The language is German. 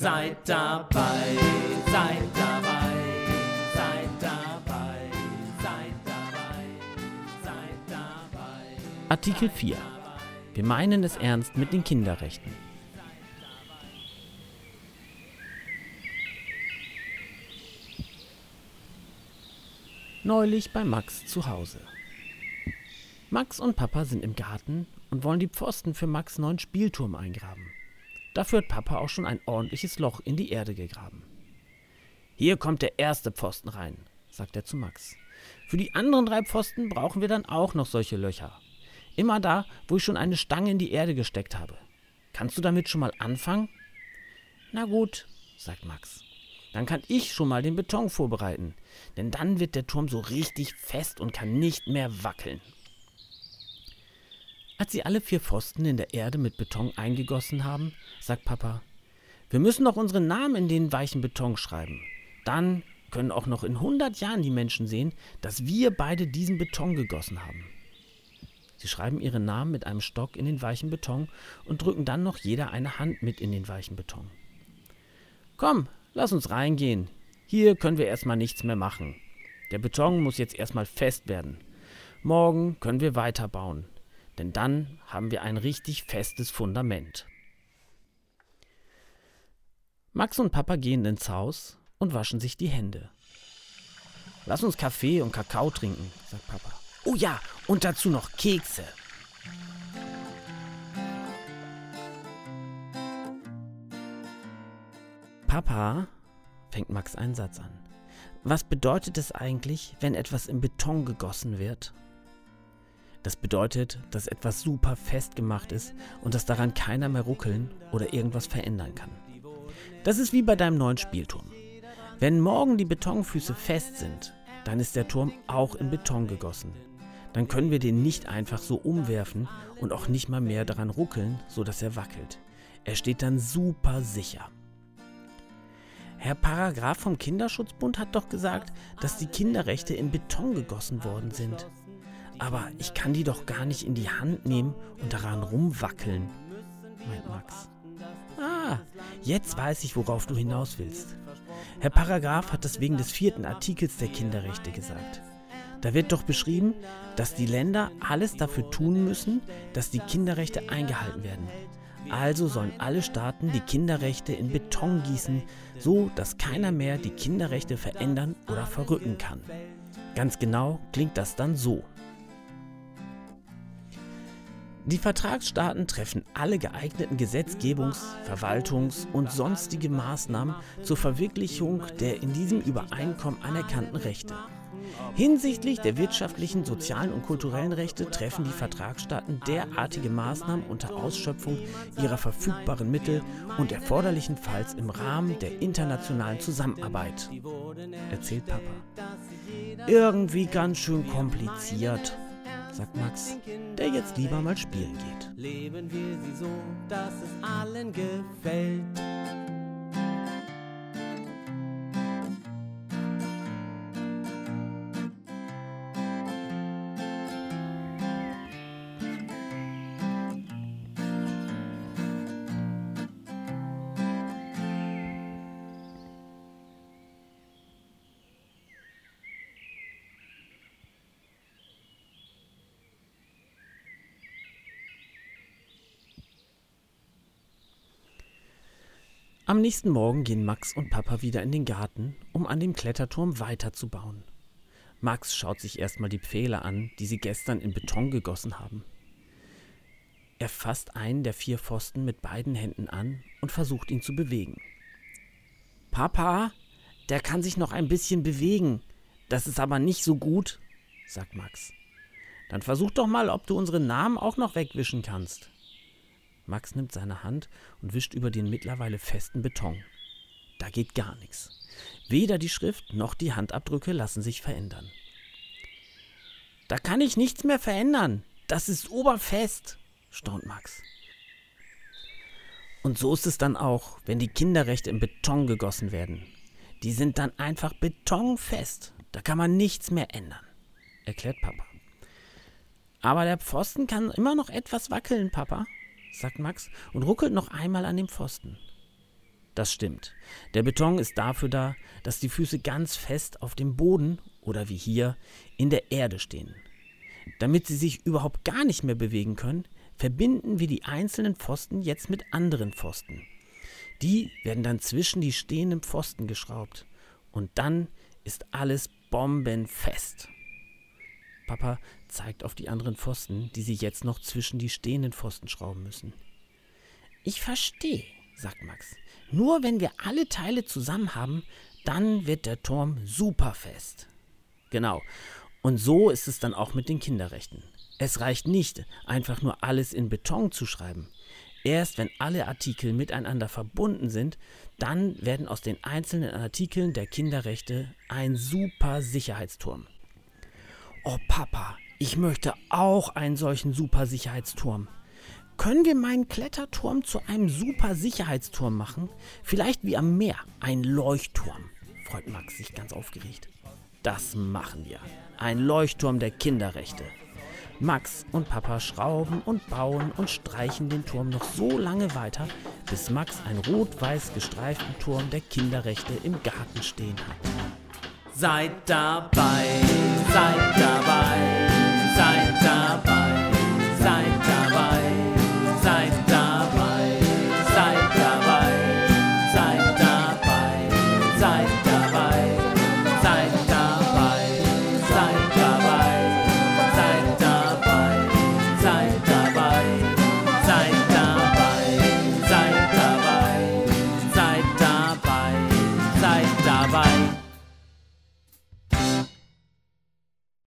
Seid dabei, seid dabei, seid dabei, seid dabei, seid dabei. Artikel 4. Wir meinen es ernst mit den Kinderrechten. Neulich bei Max zu Hause. Max und Papa sind im Garten und wollen die Pfosten für Max neuen Spielturm eingraben. Dafür hat Papa auch schon ein ordentliches Loch in die Erde gegraben. Hier kommt der erste Pfosten rein, sagt er zu Max. Für die anderen drei Pfosten brauchen wir dann auch noch solche Löcher. Immer da, wo ich schon eine Stange in die Erde gesteckt habe. Kannst du damit schon mal anfangen? Na gut, sagt Max. Dann kann ich schon mal den Beton vorbereiten, denn dann wird der Turm so richtig fest und kann nicht mehr wackeln. Als sie alle vier Pfosten in der Erde mit Beton eingegossen haben, sagt Papa, wir müssen noch unseren Namen in den weichen Beton schreiben. Dann können auch noch in 100 Jahren die Menschen sehen, dass wir beide diesen Beton gegossen haben. Sie schreiben ihre Namen mit einem Stock in den weichen Beton und drücken dann noch jeder eine Hand mit in den weichen Beton. Komm, lass uns reingehen. Hier können wir erstmal nichts mehr machen. Der Beton muss jetzt erstmal fest werden. Morgen können wir weiterbauen, denn dann haben wir ein richtig festes Fundament. Max und Papa gehen ins Haus und waschen sich die Hände. Lass uns Kaffee und Kakao trinken, sagt Papa. Oh ja, und dazu noch Kekse. Papa, fängt Max einen Satz an. Was bedeutet es eigentlich, wenn etwas in Beton gegossen wird? Das bedeutet, dass etwas super fest gemacht ist und dass daran keiner mehr ruckeln oder irgendwas verändern kann. Das ist wie bei deinem neuen Spielturm. Wenn morgen die Betonfüße fest sind, dann ist der Turm auch in Beton gegossen. Dann können wir den nicht einfach so umwerfen und auch nicht mal mehr daran ruckeln, sodass er wackelt. Er steht dann super sicher. Herr Paragraph vom Kinderschutzbund hat doch gesagt, dass die Kinderrechte in Beton gegossen worden sind. Aber ich kann die doch gar nicht in die Hand nehmen und daran rumwackeln, meint Max. Ah, jetzt weiß ich, worauf du hinaus willst. Herr Paragraph hat das wegen des vierten Artikels der Kinderrechte gesagt. Da wird doch beschrieben, dass die Länder alles dafür tun müssen, dass die Kinderrechte eingehalten werden. Also sollen alle Staaten die Kinderrechte in Beton gießen, so dass keiner mehr die Kinderrechte verändern oder verrücken kann. Ganz genau klingt das dann so. Die Vertragsstaaten treffen alle geeigneten Gesetzgebungs-, Verwaltungs- und sonstige Maßnahmen zur Verwirklichung der in diesem Übereinkommen anerkannten Rechte. Hinsichtlich der wirtschaftlichen, sozialen und kulturellen Rechte treffen die Vertragsstaaten derartige Maßnahmen unter Ausschöpfung ihrer verfügbaren Mittel und erforderlichenfalls im Rahmen der internationalen Zusammenarbeit, erzählt Papa. Irgendwie ganz schön kompliziert, sagt Max, der jetzt lieber mal spielen geht. Leben wir sie so, dass es allen gefällt. Am nächsten Morgen gehen Max und Papa wieder in den Garten, um an dem Kletterturm weiterzubauen. Max schaut sich erstmal die Pfähle an, die sie gestern in Beton gegossen haben. Er fasst einen der vier Pfosten mit beiden Händen an und versucht ihn zu bewegen. Papa, der kann sich noch ein bisschen bewegen. Das ist aber nicht so gut, sagt Max. Dann versuch doch mal, ob du unsere Namen auch noch wegwischen kannst. Max nimmt seine Hand und wischt über den mittlerweile festen Beton. da geht gar nichts. Weder die Schrift noch die Handabdrücke lassen sich verändern. Da kann ich nichts mehr verändern. Das ist oberfest, staunt Max. Und so ist es dann auch, wenn die Kinderrechte in Beton gegossen werden. Die sind dann einfach betonfest. Da kann man nichts mehr ändern, erklärt Papa. Aber der Pfosten kann immer noch etwas wackeln, Papa, sagt Max und ruckelt noch einmal an dem Pfosten. Das stimmt. Der Beton ist dafür da, dass die Füße ganz fest auf dem Boden oder wie hier in der Erde stehen. Damit sie sich überhaupt gar nicht mehr bewegen können, verbinden wir die einzelnen Pfosten jetzt mit anderen Pfosten. Die werden dann zwischen die stehenden Pfosten geschraubt. Und dann ist alles bombenfest. Papa zeigt auf die anderen Pfosten, die sie jetzt noch zwischen die stehenden Pfosten schrauben müssen. Ich verstehe, sagt Max. Nur wenn wir alle Teile zusammen haben, dann wird der Turm superfest. Genau. Und so ist es dann auch mit den Kinderrechten. Es reicht nicht, einfach nur alles in Beton zu schreiben. Erst wenn alle Artikel miteinander verbunden sind, dann werden aus den einzelnen Artikeln der Kinderrechte ein super Sicherheitsturm. Oh Papa, ich möchte auch einen solchen super Sicherheitsturm. Können wir meinen Kletterturm zu einem super Sicherheitsturm machen? Vielleicht wie am Meer, ein Leuchtturm, freut Max sich ganz aufgeregt. Das machen wir. Ein Leuchtturm der Kinderrechte. Max und Papa schrauben und bauen und streichen den Turm noch so lange weiter, bis Max einen rot-weiß gestreiften Turm der Kinderrechte im Garten stehen hat. Seid dabei, seid dabei, seid dabei.